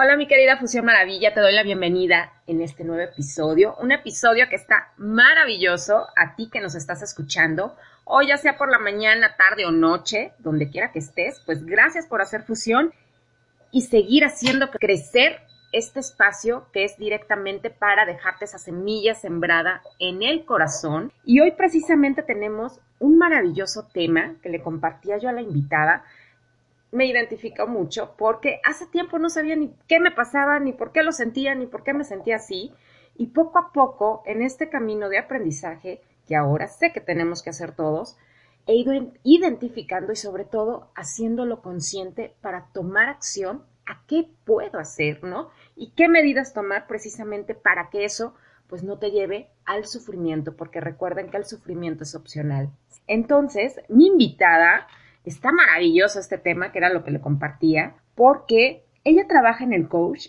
Hola mi querida Fusión Maravilla, te doy la bienvenida en este nuevo episodio, un episodio que está maravilloso a ti que nos estás escuchando, o ya sea por la mañana, tarde o noche, donde quiera que estés, pues gracias por hacer fusión y seguir haciendo crecer este espacio que es directamente para dejarte esa semilla sembrada en el corazón. Y hoy precisamente tenemos un maravilloso tema que le compartía yo a la invitada, me identificó mucho porque hace tiempo no sabía ni qué me pasaba, ni por qué lo sentía, ni por qué me sentía así. Y poco a poco, en este camino de aprendizaje, que ahora sé que tenemos que hacer todos, he ido identificando y sobre todo haciéndolo consciente para tomar acción a qué puedo hacer, ¿no? Y qué medidas tomar precisamente para que eso pues no te lleve al sufrimiento, porque recuerden que el sufrimiento es opcional. Entonces, mi invitada Está maravilloso este tema, que era lo que le compartía, porque ella trabaja en el coach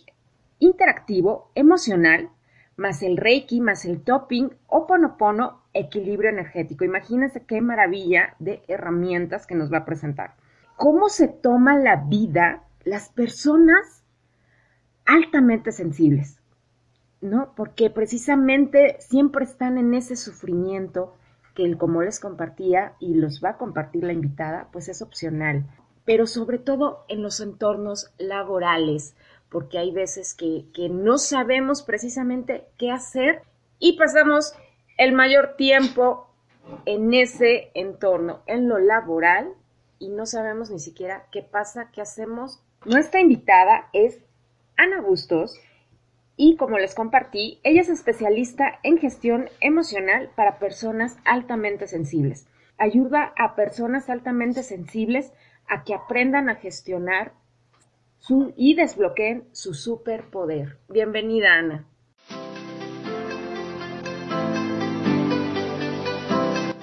interactivo, emocional, más el Reiki, más el topping, Oponopono, equilibrio energético. Imagínense qué maravilla de herramientas que nos va a presentar. ¿Cómo se toma la vida las personas altamente sensibles? ¿No? Porque precisamente siempre están en ese sufrimiento, que como les compartía y los va a compartir la invitada, pues es opcional, pero sobre todo en los entornos laborales, porque hay veces que, que no sabemos precisamente qué hacer y pasamos el mayor tiempo en ese entorno, en lo laboral, y no sabemos ni siquiera qué pasa, qué hacemos. Nuestra invitada es Ana Bustos, y como les compartí, ella es especialista en gestión emocional para personas altamente sensibles. Ayuda a personas altamente sensibles a que aprendan a gestionar su, y desbloqueen su superpoder. Bienvenida, Ana.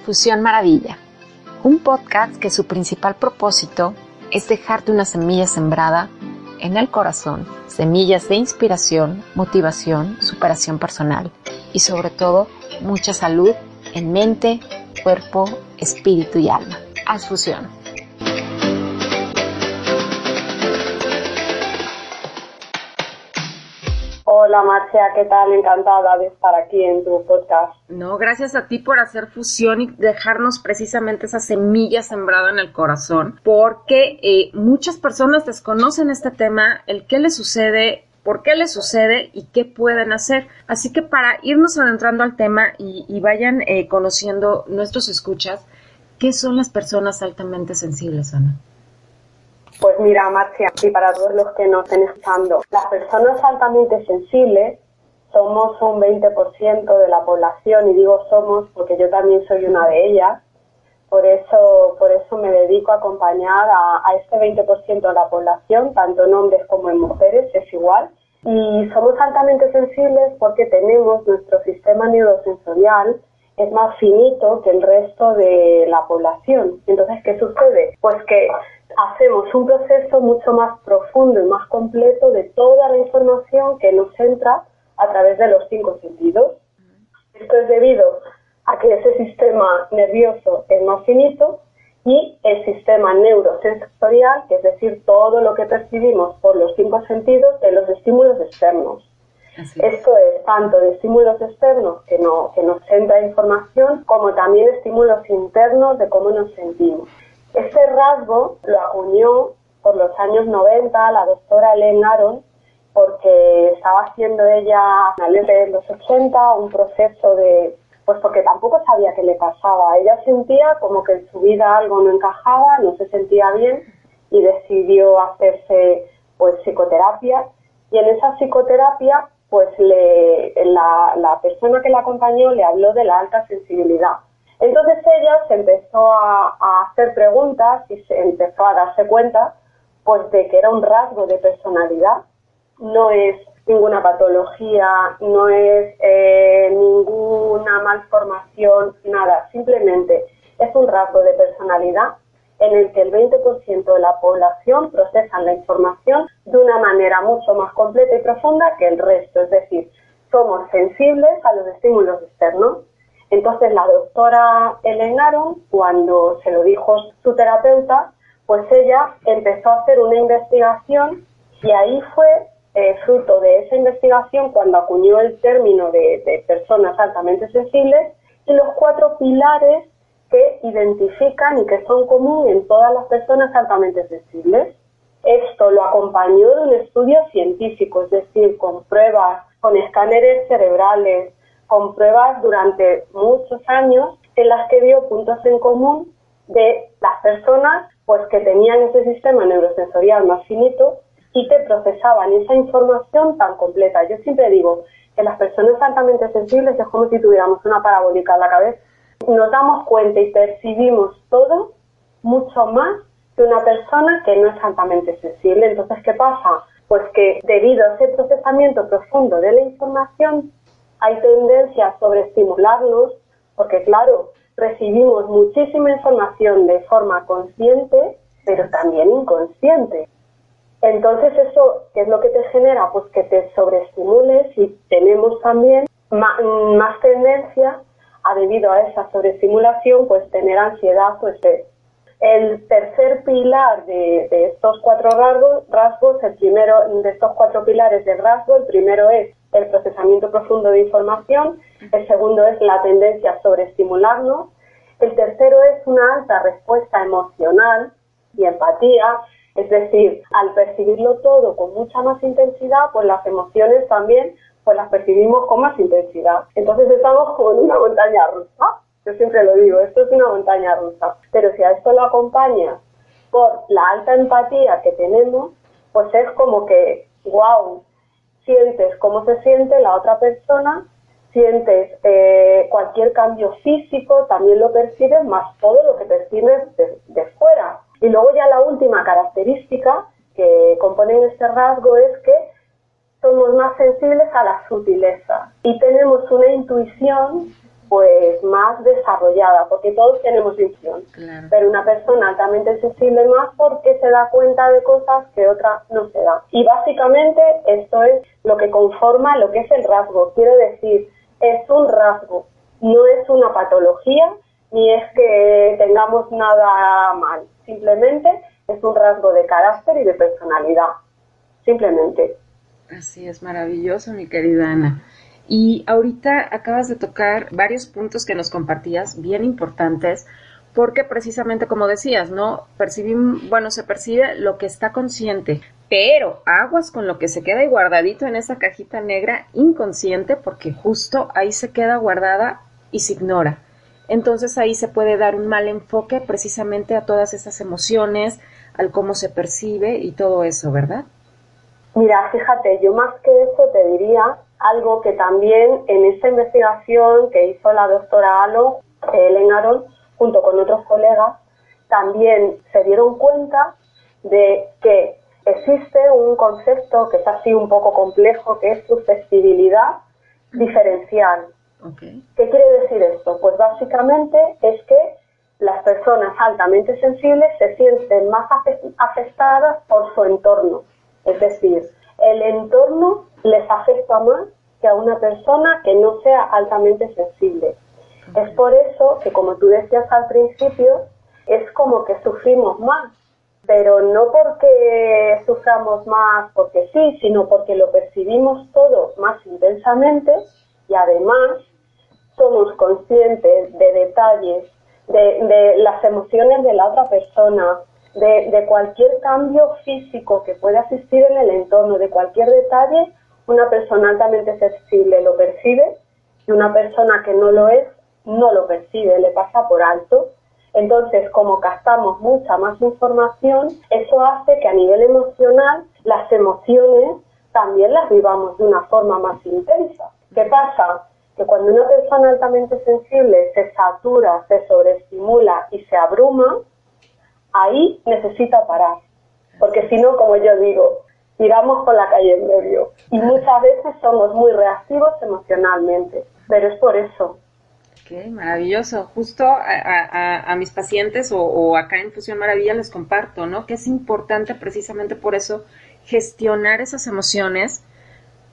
Fusión Maravilla, un podcast que su principal propósito es dejarte una semilla sembrada en el corazón semillas de inspiración, motivación, superación personal y sobre todo mucha salud en mente, cuerpo, espíritu y alma. Haz Hola Marcia, ¿qué tal? Encantada de estar aquí en tu podcast. No, gracias a ti por hacer fusión y dejarnos precisamente esa semilla sembrada en el corazón, porque eh, muchas personas desconocen este tema, el qué le sucede, por qué le sucede y qué pueden hacer. Así que para irnos adentrando al tema y, vayan eh, conociendo nuestros escuchas, ¿qué son las personas altamente sensibles, Ana? Pues mira, Marcia, y para todos los que nos estén escuchando, las personas altamente sensibles somos un 20% de la población y digo somos porque yo también soy una de ellas. Por eso, por eso me dedico a acompañar a, este 20% de la población, tanto en hombres como en mujeres, es igual. Y somos altamente sensibles porque tenemos nuestro sistema neurosensorial es más finito que el resto de la población. Entonces, ¿qué sucede? Pues que hacemos un proceso mucho más profundo y más completo de toda la información que nos entra a través de los cinco sentidos. Esto es debido a que ese sistema nervioso es más finito y el sistema neurosensorial, es decir, todo lo que percibimos por los cinco sentidos de los estímulos externos. Esto es tanto de estímulos externos que, no, que nos entra información, como también estímulos internos de cómo nos sentimos. Este rasgo lo acuñó por los años 90 la doctora Ellen Aron porque estaba haciendo ella a finales de los 80 un proceso de, pues porque tampoco sabía qué le pasaba. Ella sentía como que en su vida algo no encajaba, no se sentía bien y decidió hacerse pues psicoterapia y en esa psicoterapia pues le, la, la persona que la acompañó le habló de la alta sensibilidad entonces ella se empezó a, hacer preguntas y se empezó a darse cuenta pues de que era un rasgo de personalidad, no es ninguna patología, no es eh, ninguna malformación, nada, simplemente es un rasgo de personalidad en el que el 20% de la población procesan la información de una manera mucho más completa y profunda que el resto, es decir, somos sensibles a los estímulos externos entonces la doctora Elena Aron, cuando se lo dijo su terapeuta, pues ella empezó a hacer una investigación y ahí fue eh, fruto de esa investigación cuando acuñó el término de, de personas altamente sensibles y los cuatro pilares que identifican y que son comunes en todas las personas altamente sensibles. Esto lo acompañó de un estudio científico, es decir, con pruebas, con escáneres cerebrales, con pruebas durante muchos años en las que dio puntos en común de las personas pues que tenían ese sistema neurosensorial más finito y que procesaban esa información tan completa. Yo siempre digo que las personas altamente sensibles es como si tuviéramos una parabólica en la cabeza. Nos damos cuenta y percibimos todo mucho más que una persona que no es altamente sensible. Entonces, ¿qué pasa? Pues que debido a ese procesamiento profundo de la información, hay tendencia a sobreestimularnos, porque claro, recibimos muchísima información de forma consciente, pero también inconsciente. Entonces eso, ¿qué es lo que te genera? Pues que te sobreestimules y tenemos también más, tendencia a, debido a esa sobreestimulación, pues tener ansiedad o estrés. El tercer pilar de, de estos cuatro rasgos, rasgos, el primero de estos cuatro pilares de rasgo, el primero es el procesamiento profundo de información, el segundo es la tendencia a sobreestimularnos, el tercero es una alta respuesta emocional y empatía, es decir, al percibirlo todo con mucha más intensidad, pues las emociones también pues las percibimos con más intensidad. Entonces estamos como en una montaña rusa. Yo siempre lo digo, esto es una montaña rusa. Pero si a esto lo acompañas por la alta empatía que tenemos, pues es como que, wow, sientes cómo se siente la otra persona, sientes eh, cualquier cambio físico, también lo percibes, más todo lo que percibes de, fuera. Y luego ya la última característica que compone este rasgo es que somos más sensibles a la sutileza y tenemos una intuición pues más desarrollada, porque todos tenemos visión, pero una persona altamente sensible más porque se da cuenta de cosas que otra no se da. Y básicamente esto es lo que conforma lo que es el rasgo. Quiero decir, es un rasgo, no es una patología, ni es que tengamos nada mal, simplemente es un rasgo de carácter y de personalidad, simplemente. Así es, maravilloso, mi querida Ana. Y ahorita acabas de tocar varios puntos que nos compartías, bien importantes, porque precisamente como decías, ¿no? Percibimos, bueno, se percibe lo que está consciente, pero aguas con lo que se queda ahí guardadito en esa cajita negra inconsciente, porque justo ahí se queda guardada y se ignora. Entonces ahí se puede dar un mal enfoque precisamente a todas esas emociones, al cómo se percibe y todo eso, ¿verdad? Mira, fíjate, yo más que eso te diría algo que también en esta investigación que hizo la doctora Alo, Ellen Aron, junto con otros colegas, también se dieron cuenta de que existe un concepto que es así un poco complejo, que es susceptibilidad diferencial. ¿Qué quiere decir esto? Pues básicamente es que las personas altamente sensibles se sienten más afectadas por su entorno. Es decir, el entorno les afecta más que a una persona que no sea altamente sensible. Es por eso que, como tú decías al principio, es como que sufrimos más, pero no porque suframos más porque sí, sino porque lo percibimos todo más intensamente y además somos conscientes de detalles, de, de las emociones de la otra persona, de, cualquier cambio físico que pueda existir en el entorno, de cualquier detalle, una persona altamente sensible lo percibe y una persona que no lo es no lo percibe, le pasa por alto. Entonces, como captamos mucha más información, eso hace que a nivel emocional las emociones también las vivamos de una forma más intensa. ¿Qué pasa? Que cuando una persona altamente sensible se satura, se sobreestimula y se abruma, ahí necesita parar. Porque si no, como yo digo, tiramos con la calle en medio. Y muchas veces somos muy reactivos emocionalmente. Pero es por eso. Ok, maravilloso. Justo a, mis pacientes o, acá en Fusión Maravilla les comparto, ¿no? Que es importante precisamente por eso gestionar esas emociones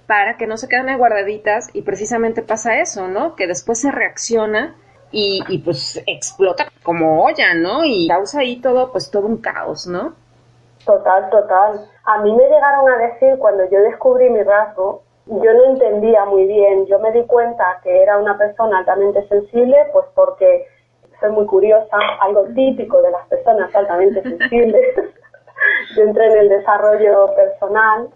para que no se queden ahí guardaditas y precisamente pasa eso, ¿no? Que después se reacciona y, pues explota como olla, ¿no? Y causa ahí todo, pues todo un caos, ¿no? Total, total. A mí me llegaron a decir cuando yo descubrí mi rasgo, yo no entendía muy bien. Yo me di cuenta que era una persona altamente sensible, pues porque soy muy curiosa, algo típico de las personas altamente sensibles. yo entré en el desarrollo personal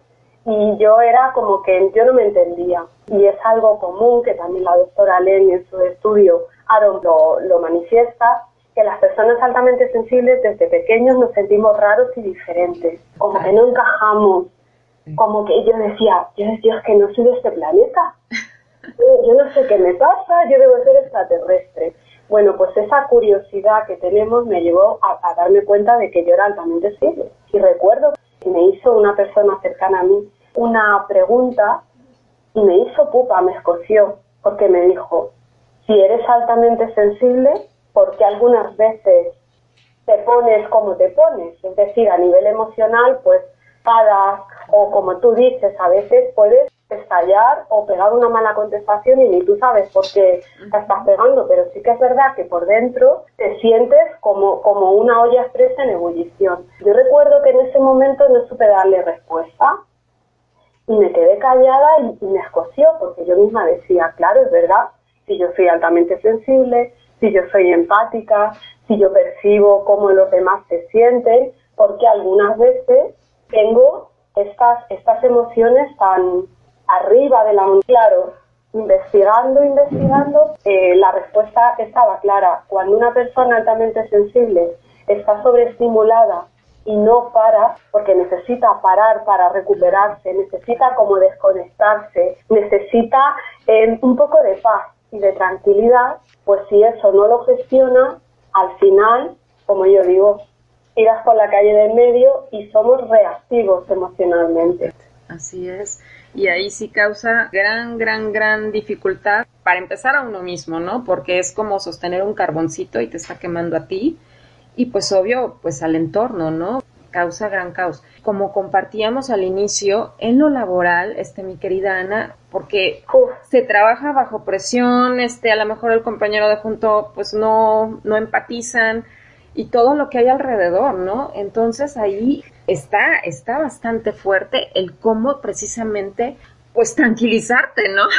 y yo era como que yo no me entendía. Y es algo común que también la doctora Len en su estudio Aaron lo, lo manifiesta, que las personas altamente sensibles desde pequeños nos sentimos raros y diferentes, como que no encajamos, como que yo decía, yo decía que no soy de este planeta, yo no sé qué me pasa, yo debo ser extraterrestre. Bueno, pues esa curiosidad que tenemos me llevó a, darme cuenta de que yo era altamente sensible. Y recuerdo que me hizo una persona cercana a mí una pregunta y me hizo pupa, me escoció, porque me dijo, si eres altamente sensible, porque algunas veces te pones como te pones, es decir, a nivel emocional, pues paras o como tú dices, a veces puedes estallar o pegar una mala contestación y ni tú sabes por qué te estás pegando, pero sí que es verdad que por dentro te sientes como, como una olla expresa en ebullición. Yo recuerdo que en ese momento no supe darle respuesta y me quedé callada y, y me escoció porque yo misma decía, claro, es verdad, si yo soy altamente sensible, si yo soy empática, si yo percibo cómo los demás se sienten, porque algunas veces tengo estas, estas emociones tan arriba de la claro, investigando, investigando, eh, la respuesta estaba clara. Cuando una persona altamente sensible está sobreestimulada y no para, porque necesita parar para recuperarse, necesita como desconectarse, necesita eh, un poco de paz y de tranquilidad, pues si eso no lo gestiona, al final, como yo digo, irás por la calle del medio y somos reactivos emocionalmente. Así es. Y ahí sí causa gran, gran, gran dificultad para empezar a uno mismo, ¿no? Porque es como sostener un carboncito y te está quemando a ti. Y pues obvio, pues al entorno, ¿no? Causa gran caos. Como compartíamos al inicio, en lo laboral, este, mi querida Ana, porque se trabaja bajo presión, este, a lo mejor el compañero de junto, pues no, no empatizan y todo lo que hay alrededor, ¿no? Entonces ahí está, está bastante fuerte el cómo precisamente pues tranquilizarte, ¿no?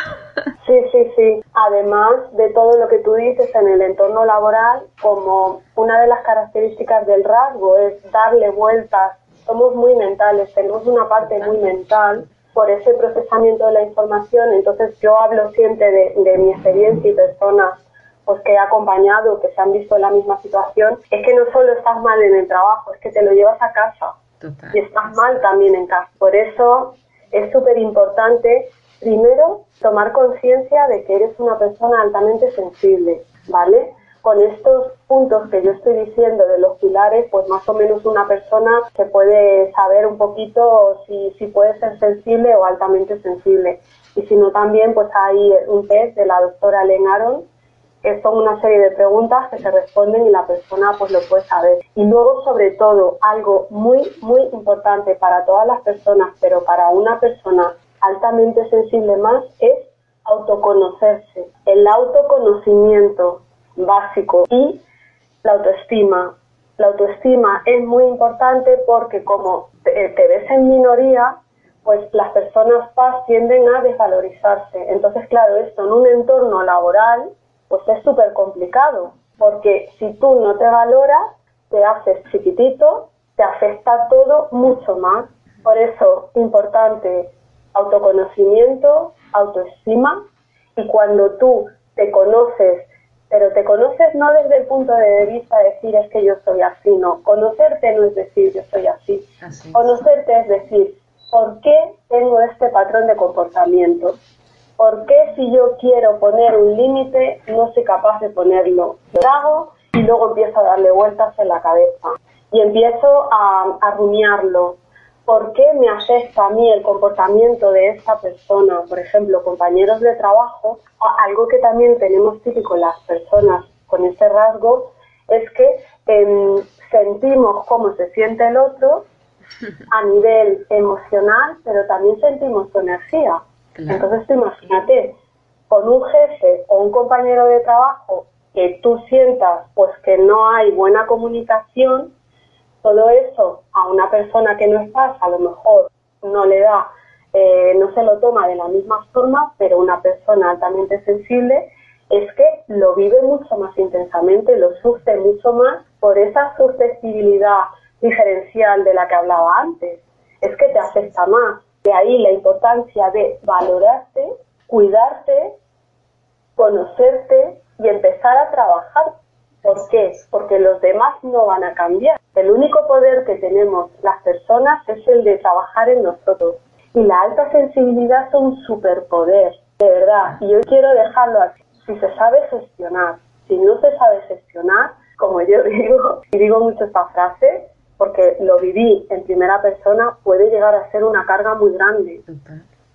Sí, sí, sí. Además de todo lo que tú dices en el entorno laboral, como una de las características del rasgo es darle vueltas, somos muy mentales, tenemos una parte muy mental por ese procesamiento de la información, entonces yo hablo siempre de, mi experiencia y personas pues que he acompañado, que se han visto en la misma situación, es que no solo estás mal en el trabajo, es que te lo llevas a casa y estás mal también en casa. Por eso es súper importante, primero, tomar conciencia de que eres una persona altamente sensible, ¿vale? Con estos puntos que yo estoy diciendo de los pilares, pues más o menos una persona se puede saber un poquito si, si puede ser sensible o altamente sensible. Y si no, también pues hay un test de la doctora Len Aron, son una serie de preguntas que se responden y la persona pues lo puede saber. Y luego, sobre todo, algo muy, muy importante para todas las personas, pero para una persona altamente sensible más, es autoconocerse. El autoconocimiento básico y la autoestima. La autoestima es muy importante porque como te, te ves en minoría, pues las personas paz tienden a desvalorizarse. Entonces, claro, esto en un entorno laboral pues es súper complicado, porque si tú no te valoras, te haces chiquitito, te afecta todo mucho más. Por eso, importante, autoconocimiento, autoestima, y cuando tú te conoces, pero te conoces no desde el punto de vista de decir es que yo soy así, no. Conocerte no es decir yo soy así. así. Conocerte es decir, ¿por qué tengo este patrón de comportamiento? ¿Por qué si yo quiero poner un límite no soy capaz de ponerlo? Lo hago y luego empiezo a darle vueltas en la cabeza y empiezo a, rumiarlo. ¿Por qué me afecta a mí el comportamiento de esta persona? Por ejemplo, compañeros de trabajo, algo que también tenemos típico las personas con ese rasgo es que em, sentimos cómo se siente el otro a nivel emocional, pero también sentimos su energía. Entonces imagínate, con un jefe o un compañero de trabajo que tú sientas pues que no hay buena comunicación, Todo eso a una persona que no estás, a lo mejor no le da, eh, no se lo toma de la misma forma, pero una persona altamente sensible es que lo vive mucho más intensamente, lo sufre mucho más por esa susceptibilidad diferencial de la que hablaba antes. Es que te afecta más. De ahí la importancia de valorarte, cuidarte, conocerte y empezar a trabajar. ¿Por qué? Porque los demás no van a cambiar. El único poder que tenemos las personas es el de trabajar en nosotros. Y la alta sensibilidad es un superpoder, de verdad. Y yo quiero dejarlo así. Si se sabe gestionar, si no se sabe gestionar, como yo digo, y digo mucho esta frase, porque lo viví en primera persona, puede llegar a ser una carga muy grande.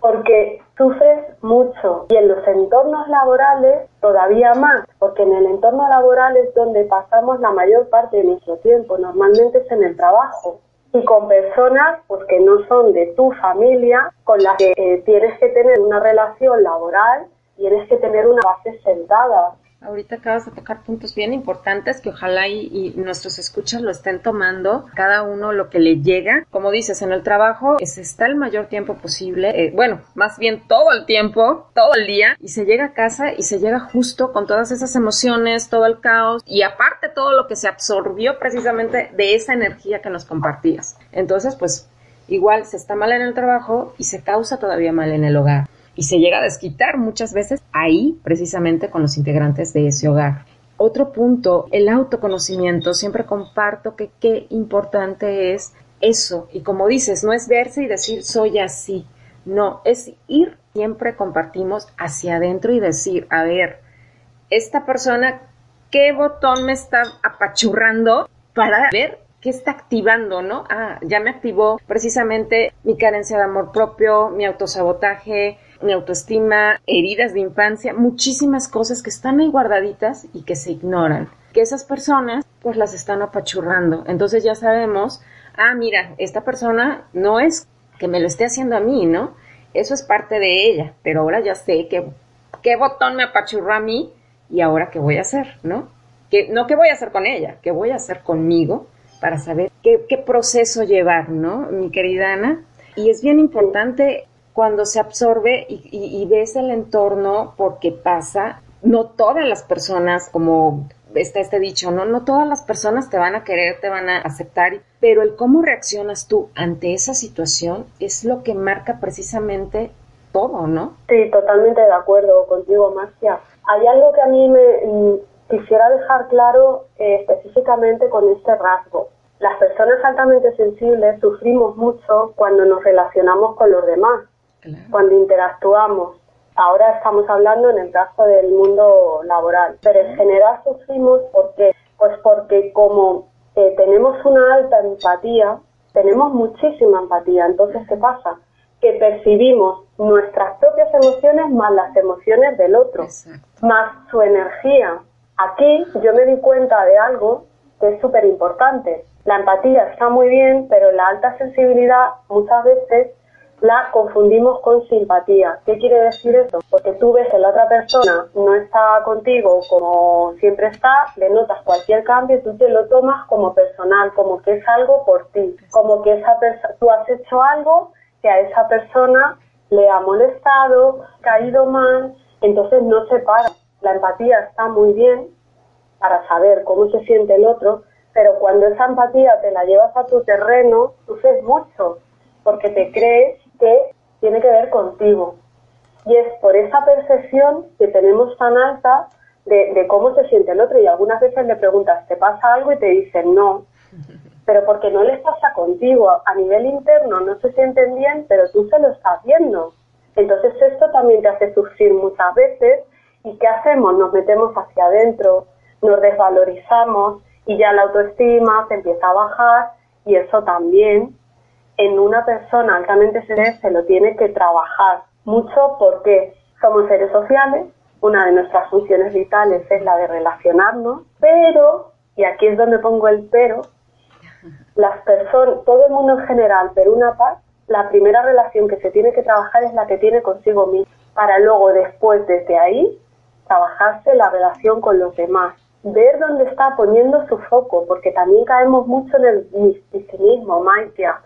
Porque sufres mucho y en los entornos laborales todavía más, porque en el entorno laboral es donde pasamos la mayor parte de nuestro tiempo, normalmente es en el trabajo. Y con personas pues, que no son de tu familia, con las que eh, tienes que tener una relación laboral, tienes que tener una base sentada, Ahorita acabas de tocar puntos bien importantes que ojalá y, nuestros escuchas lo estén tomando, cada uno lo que le llega. Como dices, en el trabajo se está el mayor tiempo posible, eh, bueno, más bien todo el tiempo, todo el día, y se llega a casa y se llega justo con todas esas emociones, todo el caos y aparte todo lo que se absorbió precisamente de esa energía que nos compartías. Entonces, pues igual se está mal en el trabajo y se causa todavía mal en el hogar y se llega a desquitar muchas veces ahí precisamente con los integrantes de ese hogar. Otro punto, el autoconocimiento. Siempre comparto que qué importante es eso. Y como dices, no es verse y decir soy así. No, es ir, siempre compartimos hacia adentro y decir, a ver, esta persona, ¿qué botón me está apachurrando para ver qué está activando, ¿no? Ah, ya me activó precisamente mi carencia de amor propio, mi autosabotaje, autoestima, heridas de infancia, muchísimas cosas que están ahí guardaditas y que se ignoran. Que esas personas pues las están apachurrando. Entonces ya sabemos, ah, mira, esta persona no es que me lo esté haciendo a mí, ¿no? Eso es parte de ella, pero ahora ya sé que qué botón me apachurró a mí y ahora qué voy a hacer, ¿no? Que, no qué voy a hacer con ella, qué voy a hacer conmigo para saber qué, qué proceso llevar, ¿no? Mi querida Ana. Y es bien importante cuando se absorbe y, ves el entorno porque pasa, no todas las personas, como está este dicho, ¿no? No todas las personas te van a querer, te van a aceptar, pero el cómo reaccionas tú ante esa situación es lo que marca precisamente todo, ¿no? Sí, totalmente de acuerdo contigo, Marcia. Hay algo que a mí me mm, quisiera dejar claro eh, específicamente con este rasgo. Las personas altamente sensibles sufrimos mucho cuando nos relacionamos con los demás cuando interactuamos. Ahora estamos hablando en el caso del mundo laboral, pero en general sufrimos porque, pues porque como eh, tenemos una alta empatía, tenemos muchísima empatía. Entonces, ¿qué pasa? Que percibimos nuestras propias emociones más las emociones del otro, más su energía. Aquí yo me di cuenta de algo que es súper importante. La empatía está muy bien, pero la alta sensibilidad muchas veces la confundimos con simpatía. ¿Qué quiere decir eso? Porque tú ves que la otra persona no está contigo como siempre está, le notas cualquier cambio y tú te lo tomas como personal, como que es algo por ti, como que esa tú has hecho algo que a esa persona le ha molestado, caído mal, entonces no se para. La empatía está muy bien para saber cómo se siente el otro, pero cuando esa empatía te la llevas a tu terreno, sufres mucho, porque te crees que tiene que ver contigo. Y es por esa percepción que tenemos tan alta de, cómo se siente el otro. Y algunas veces le preguntas, ¿te pasa algo? Y te dicen, no. Pero porque no les pasa contigo. A nivel interno no se sienten bien, pero tú se lo estás viendo. Entonces esto también te hace sufrir muchas veces. ¿Y qué hacemos? Nos metemos hacia adentro, nos desvalorizamos y ya la autoestima se empieza a bajar y eso también en una persona altamente sensible se lo tiene que trabajar mucho porque somos seres sociales, una de nuestras funciones vitales es la de relacionarnos, pero, y aquí es donde pongo el pero, las personas, todo el mundo en general, pero una parte, la primera relación que se tiene que trabajar es la que tiene consigo mismo, para luego después desde ahí trabajarse la relación con los demás. ver dónde está poniendo su foco, porque también caemos mucho en el misticismo, Maitia,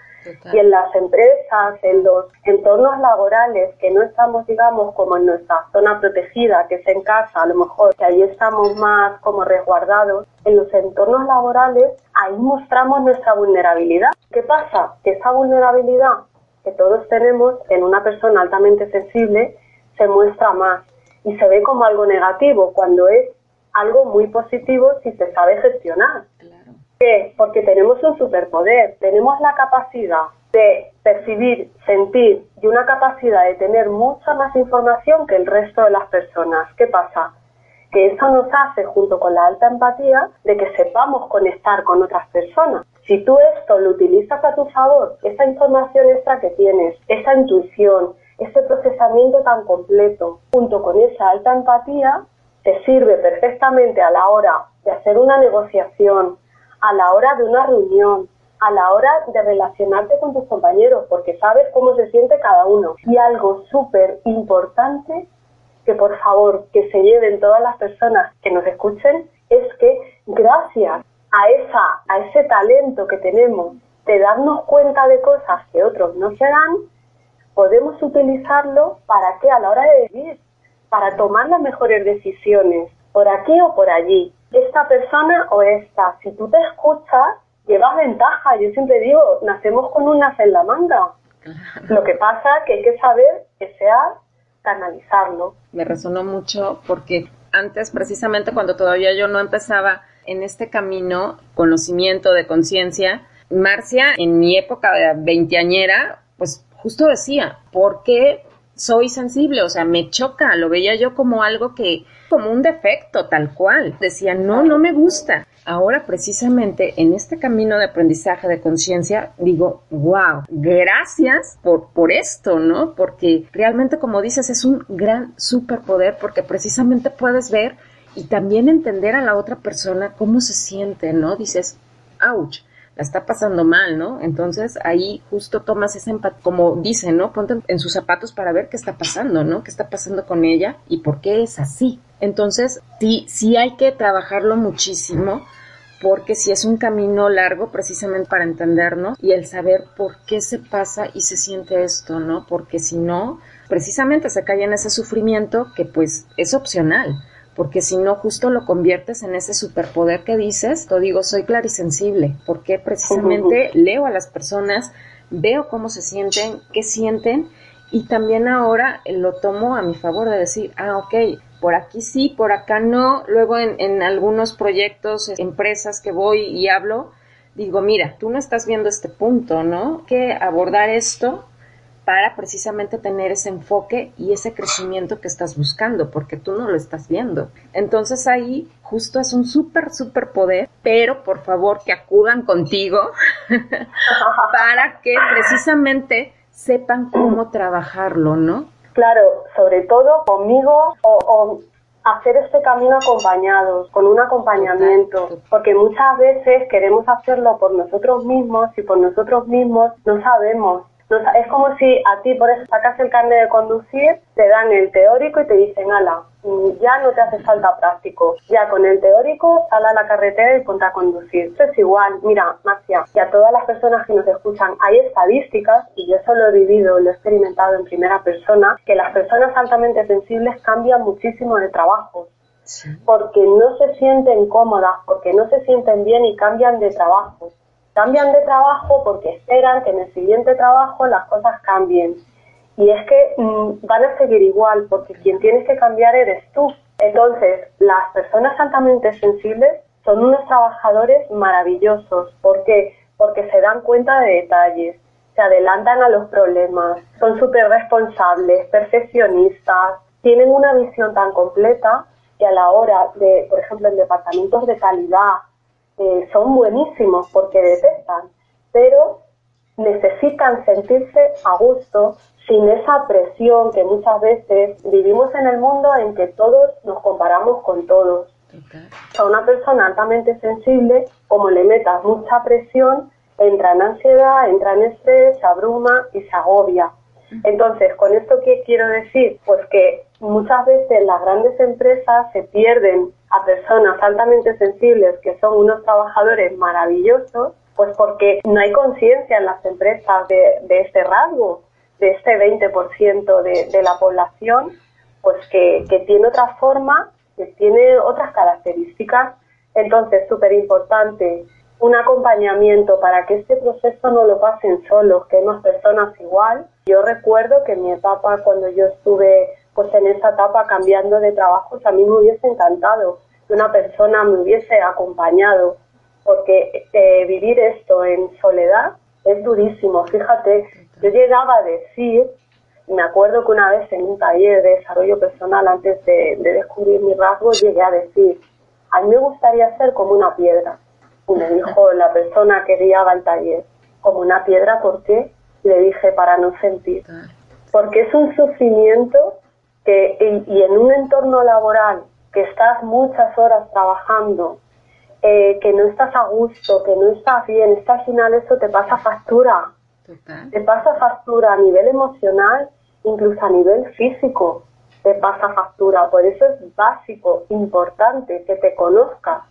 y en las empresas, en los entornos laborales, que no estamos, digamos, como en nuestra zona protegida, que es en casa, a lo mejor, que ahí estamos más como resguardados, en los entornos laborales, ahí mostramos nuestra vulnerabilidad. ¿Qué pasa? Que esa vulnerabilidad que todos tenemos en una persona altamente sensible se muestra más y se ve como algo negativo cuando es algo muy positivo si se sabe gestionar. ¿Qué? Porque tenemos un superpoder, tenemos la capacidad de percibir, sentir y una capacidad de tener mucha más información que el resto de las personas. ¿Qué pasa? Que eso nos hace, junto con la alta empatía, de que sepamos conectar con otras personas. Si tú esto lo utilizas a tu favor, esa información extra que tienes, esa intuición, ese procesamiento tan completo, junto con esa alta empatía, te sirve perfectamente a la hora de hacer una negociación, a la hora de una reunión, a la hora de relacionarte con tus compañeros, porque sabes cómo se siente cada uno. Y algo súper importante que por favor que se lleven todas las personas que nos escuchen es que gracias a esa a ese talento que tenemos de darnos cuenta de cosas que otros no se dan, podemos utilizarlo para que a la hora de vivir, para tomar las mejores decisiones, por aquí o por allí esta persona o esta. Si tú te escuchas, llevas ventaja. Yo siempre digo, nacemos con un en la manga. Lo que pasa que hay que saber que sea canalizarlo. Me resonó mucho porque antes, precisamente cuando todavía yo no empezaba en este camino, conocimiento de conciencia, Marcia, en mi época de veinteañera, pues justo decía, ¿por qué soy sensible? O sea, me choca, lo veía yo como algo que como un defecto tal cual. Decía, no, no me gusta. Ahora precisamente en este camino de aprendizaje de conciencia digo, wow, gracias por, por esto, ¿no? Porque realmente como dices es un gran superpoder porque precisamente puedes ver y también entender a la otra persona cómo se siente, ¿no? Dices, ouch, la está pasando mal, ¿no? Entonces ahí justo tomas esa empatía, como dicen, ¿no? Ponte en sus zapatos para ver qué está pasando, ¿no? ¿Qué está pasando con ella y por qué es así? Entonces, sí, sí hay que trabajarlo muchísimo porque si es un camino largo precisamente para entendernos y el saber por qué se pasa y se siente esto, ¿no? Porque si no, precisamente se cae en ese sufrimiento que pues es opcional porque si no justo lo conviertes en ese superpoder que dices, te digo, soy clarisensible, porque precisamente leo a las personas, veo cómo se sienten, qué sienten, y también ahora lo tomo a mi favor de decir, ah, ok, por aquí sí, por acá no, luego en, en algunos proyectos, empresas que voy y hablo, digo, mira, tú no estás viendo este punto, ¿no? Que abordar esto para precisamente tener ese enfoque y ese crecimiento que estás buscando, porque tú no lo estás viendo. Entonces ahí justo es un súper, súper poder, pero por favor que acudan contigo para que precisamente sepan cómo trabajarlo, ¿no? Claro, sobre todo conmigo o, hacer este camino acompañados, con un acompañamiento, porque muchas veces queremos hacerlo por nosotros mismos y por nosotros mismos no sabemos es como si a ti por eso sacas el carnet de conducir, te dan el teórico y te dicen, ala, ya no te hace falta práctico. Ya con el teórico, sal a la carretera y ponte a conducir. Esto es igual. Mira, Marcia, y a todas las personas que nos escuchan, hay estadísticas, y yo eso lo he vivido, lo he experimentado en primera persona, que las personas altamente sensibles cambian muchísimo de trabajo. Porque no se sienten cómodas, porque no se sienten bien y cambian de trabajo cambian de trabajo porque esperan que en el siguiente trabajo las cosas cambien. Y es que mm, van a seguir igual porque quien tienes que cambiar eres tú. Entonces, las personas altamente sensibles son unos trabajadores maravillosos. ¿Por qué? Porque se dan cuenta de detalles, se adelantan a los problemas, son súper responsables, perfeccionistas, tienen una visión tan completa que a la hora de, por ejemplo, en departamentos de calidad eh, son buenísimos porque detestan, pero necesitan sentirse a gusto sin esa presión que muchas veces vivimos en el mundo en que todos nos comparamos con todos. A una persona altamente sensible, como le metas mucha presión, entra en ansiedad, entra en estrés, se abruma y se agobia. Entonces, ¿con esto qué quiero decir? Pues que muchas veces las grandes empresas se pierden a personas altamente sensibles que son unos trabajadores maravillosos, pues porque no hay conciencia en las empresas de, de este rasgo, de este 20% de, de la población, pues que, que tiene otra forma, que tiene otras características. Entonces, súper importante un acompañamiento para que este proceso no lo pasen solos, que hay más personas igual. Yo recuerdo que en mi etapa, cuando yo estuve pues en esa etapa cambiando de trabajos, a mí me hubiese encantado que una persona me hubiese acompañado, porque eh, vivir esto en soledad es durísimo. Fíjate, yo llegaba a decir, me acuerdo que una vez en un taller de desarrollo personal, antes de, de descubrir mi rasgo, llegué a decir, a mí me gustaría ser como una piedra me dijo la persona que guiaba el taller, como una piedra, ¿por qué? Le dije, para no sentir. Porque es un sufrimiento que, y, en un entorno laboral que estás muchas horas trabajando, eh, que no estás a gusto, que no estás bien, es que al final eso te pasa factura. Te pasa factura a nivel emocional, incluso a nivel físico, te pasa factura. Por eso es básico, importante que te conozcas,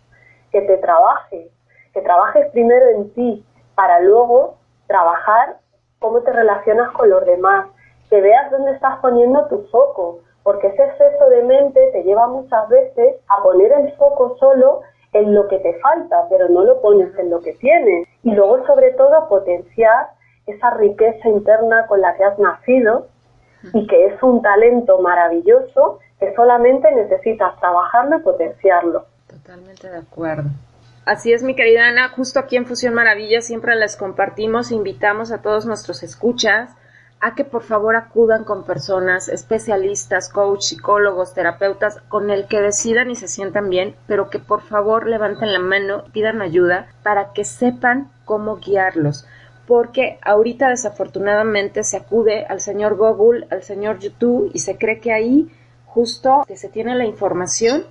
que te trabajes, que trabajes primero en ti para luego trabajar cómo te relacionas con los demás, que veas dónde estás poniendo tu foco, porque ese exceso de mente te lleva muchas veces a poner el foco solo en lo que te falta, pero no lo pones en lo que tienes. Y luego, sobre todo, potenciar esa riqueza interna con la que has nacido y que es un talento maravilloso que solamente necesitas trabajarlo y potenciarlo. Totalmente de acuerdo. Así es, mi querida Ana, justo aquí en Fusión Maravilla siempre les compartimos, invitamos a todos nuestros escuchas a que por favor acudan con personas, especialistas, coach, psicólogos, terapeutas, con el que decidan y se sientan bien, pero que por favor levanten la mano, pidan ayuda para que sepan cómo guiarlos. Porque ahorita desafortunadamente se acude al señor Google, al señor YouTube y se cree que ahí justo que se tiene la información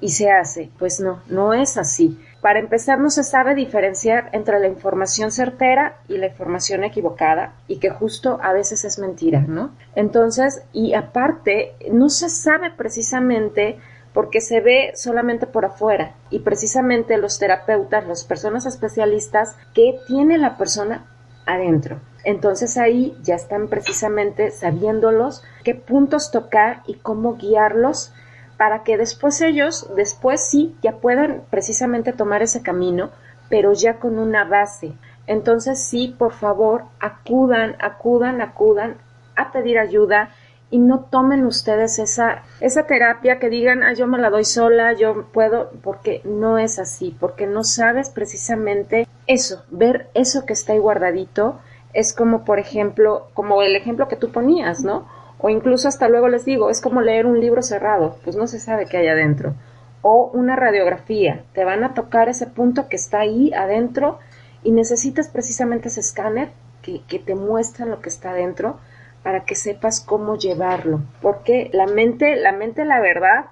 y se hace. Pues no, no es así. Para empezar, no se sabe diferenciar entre la información certera y la información equivocada y que justo a veces es mentira, ¿no? Entonces, y aparte, no se sabe precisamente porque se ve solamente por afuera y precisamente los terapeutas, las personas especialistas, ¿qué tiene la persona adentro? Entonces ahí ya están precisamente sabiéndolos qué puntos tocar y cómo guiarlos para que después ellos, después sí, ya puedan precisamente tomar ese camino, pero ya con una base. Entonces sí, por favor, acudan, acudan, acudan a pedir ayuda y no tomen ustedes esa, esa terapia que digan, ah, yo me la doy sola, yo puedo, porque no es así, porque no sabes precisamente eso, ver eso que está ahí guardadito, es como, por ejemplo, como el ejemplo que tú ponías, ¿no? O incluso hasta luego les digo, es como leer un libro cerrado, pues no se sabe qué hay adentro. O una radiografía, te van a tocar ese punto que está ahí adentro y necesitas precisamente ese escáner que, que te muestra lo que está adentro para que sepas cómo llevarlo. Porque la mente, la mente, la verdad,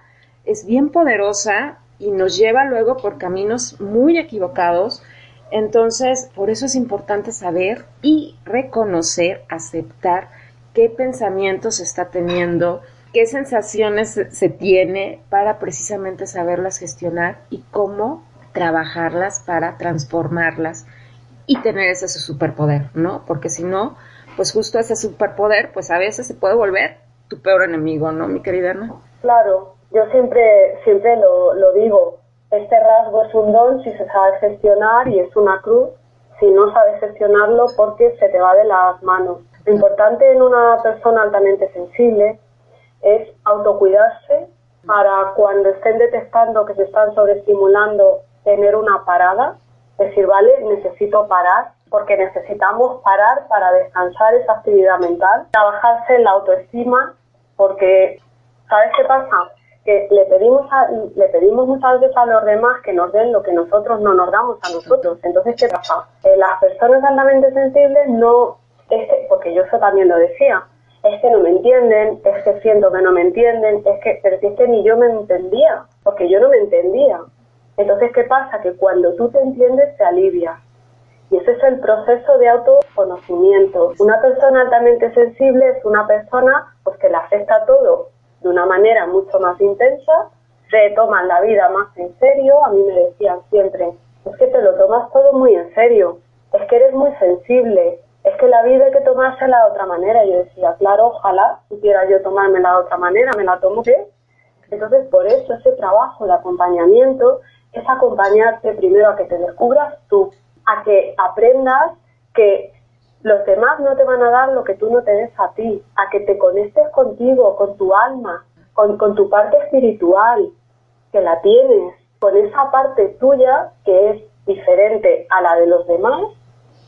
es bien poderosa y nos lleva luego por caminos muy equivocados. Entonces, por eso es importante saber y reconocer, aceptar qué pensamientos está teniendo, qué sensaciones se tiene para precisamente saberlas gestionar y cómo trabajarlas para transformarlas y tener ese superpoder, ¿no? Porque si no, pues justo ese superpoder, pues a veces se puede volver tu peor enemigo, ¿no, mi querida Ana? Claro, yo siempre, siempre lo, lo digo, este rasgo es un don si se sabe gestionar y es una cruz si no sabes gestionarlo porque se te va de las manos. Lo importante en una persona altamente sensible es autocuidarse para cuando estén detectando que se están sobreestimulando tener una parada, decir, vale, necesito parar, porque necesitamos parar para descansar esa actividad mental, trabajarse en la autoestima, porque, ¿sabes qué pasa? Que le pedimos, le pedimos muchas veces a los demás que nos den lo que nosotros no nos damos a nosotros. Entonces, ¿qué pasa? Eh, las personas altamente sensibles no es que, porque yo eso también lo decía, es que no me entienden, es que siento que no me entienden, es que, pero es que ni yo me entendía, porque yo no me entendía. Entonces, ¿qué pasa? Que cuando tú te entiendes, te alivia. Y ese es el proceso de autoconocimiento. Una persona altamente sensible es una persona pues que le afecta todo de una manera mucho más intensa, se la vida más en serio, a mí me decían siempre, es que te lo tomas todo muy en serio, es que eres muy sensible, es que la vida hay que tomársela de otra manera. Yo decía, claro, ojalá pudiera yo tomármela de otra manera, me la tomo ¿qué? Entonces, por eso ese trabajo de acompañamiento es acompañarte primero a que te descubras tú, a que aprendas que los demás no te van a dar lo que tú no te des a ti, a que te conectes contigo, con tu alma, con, con tu parte espiritual, que la tienes, con esa parte tuya que es diferente a la de los demás,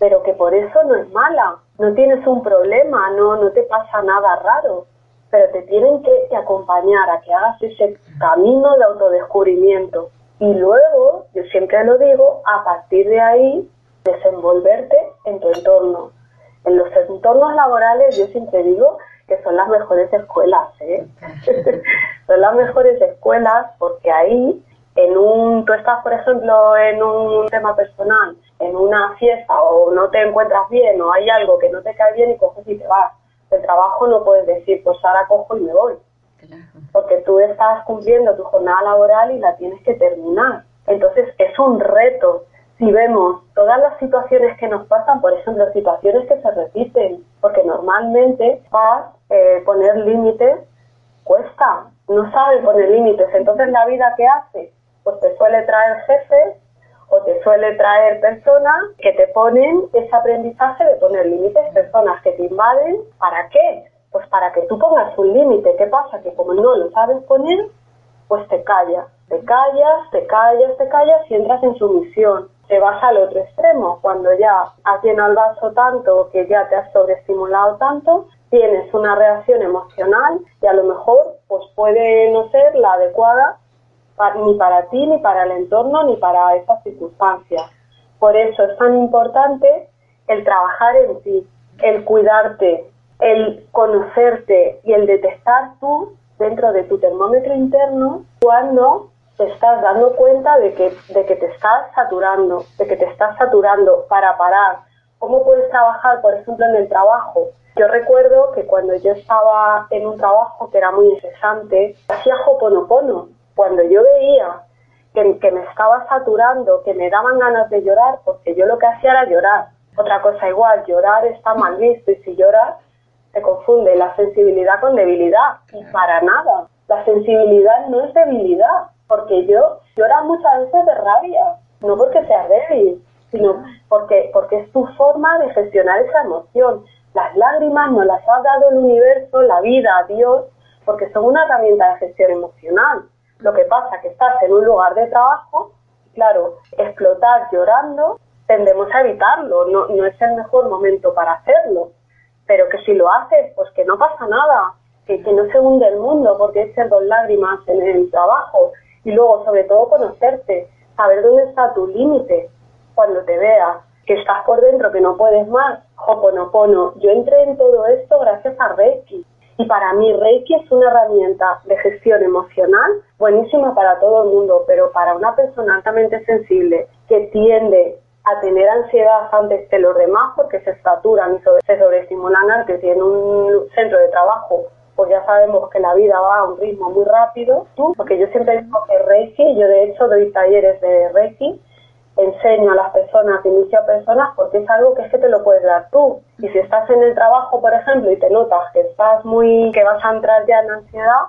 pero que por eso no es mala, no tienes un problema, no, no te pasa nada raro, pero te tienen que, que acompañar a que hagas ese camino de autodescubrimiento. Y luego, yo siempre lo digo, a partir de ahí, desenvolverte en tu entorno. En los entornos laborales yo siempre digo que son las mejores escuelas, ¿eh? son las mejores escuelas porque ahí en un, tú estás por ejemplo en un tema personal, en una fiesta o no te encuentras bien o hay algo que no te cae bien y coges y te vas. El trabajo no puedes decir, pues ahora cojo y me voy. Porque tú estás cumpliendo tu jornada laboral y la tienes que terminar. Entonces es un reto. Si vemos todas las situaciones que nos pasan, por ejemplo, situaciones que se repiten, porque normalmente para eh, poner límites cuesta, no sabe poner límites. Entonces la vida que hace, pues te suele traer jefes o te suele traer personas que te ponen ese aprendizaje de poner límites, personas que te invaden, ¿para qué? Pues para que tú pongas un límite. ¿Qué pasa? Que como no lo sabes poner, pues te callas, te callas, te callas, te callas y entras en sumisión. Te vas al otro extremo, cuando ya has llenado el vaso tanto que ya te has sobreestimulado tanto, tienes una reacción emocional y a lo mejor pues puede no ser la adecuada ni para ti, ni para el entorno, ni para esas circunstancias. Por eso es tan importante el trabajar en ti, el cuidarte, el conocerte y el detectar tú dentro de tu termómetro interno cuando te estás dando cuenta de que, de que te estás saturando, de que te estás saturando para parar. ¿Cómo puedes trabajar, por ejemplo, en el trabajo? Yo recuerdo que cuando yo estaba en un trabajo que era muy interesante, hacía hoponopono, cuando yo veía que, me estaba saturando, que me daban ganas de llorar, porque yo lo que hacía era llorar. Otra cosa igual, llorar está mal visto y si lloras te confunde la sensibilidad con debilidad. Y para nada. La sensibilidad no es debilidad, porque yo lloro muchas veces de rabia, no porque sea débil, sino porque, porque es tu forma de gestionar esa emoción. Las lágrimas nos las ha dado el universo, la vida, Dios, porque son una herramienta de gestión emocional. Lo que pasa es que estás en un lugar de trabajo, claro, explotar llorando, tendemos a evitarlo, no, no es el mejor momento para hacerlo, pero que si lo haces, pues que no pasa nada, que, que no se hunde el mundo porque es dos lágrimas en el trabajo. Y luego sobre todo conocerte, saber dónde está tu límite cuando te veas, que estás por dentro, que no puedes más, hoponopono. Yo entré en todo esto gracias a Reiki, y para mí Reiki es una herramienta de gestión emocional buenísima para todo el mundo, pero para una persona altamente sensible que tiende a tener ansiedad antes que los demás porque se saturan y se sobreestimulan antes y en un centro de trabajo pues ya sabemos que la vida va a un ritmo muy rápido, porque yo siempre digo que Reiki, yo de hecho doy talleres de Reiki, enseño a las personas, inicio a personas, porque es algo que es que te lo puedes dar tú. Y si estás en el trabajo, por ejemplo, y te notas que estás muy, que vas a entrar ya en ansiedad,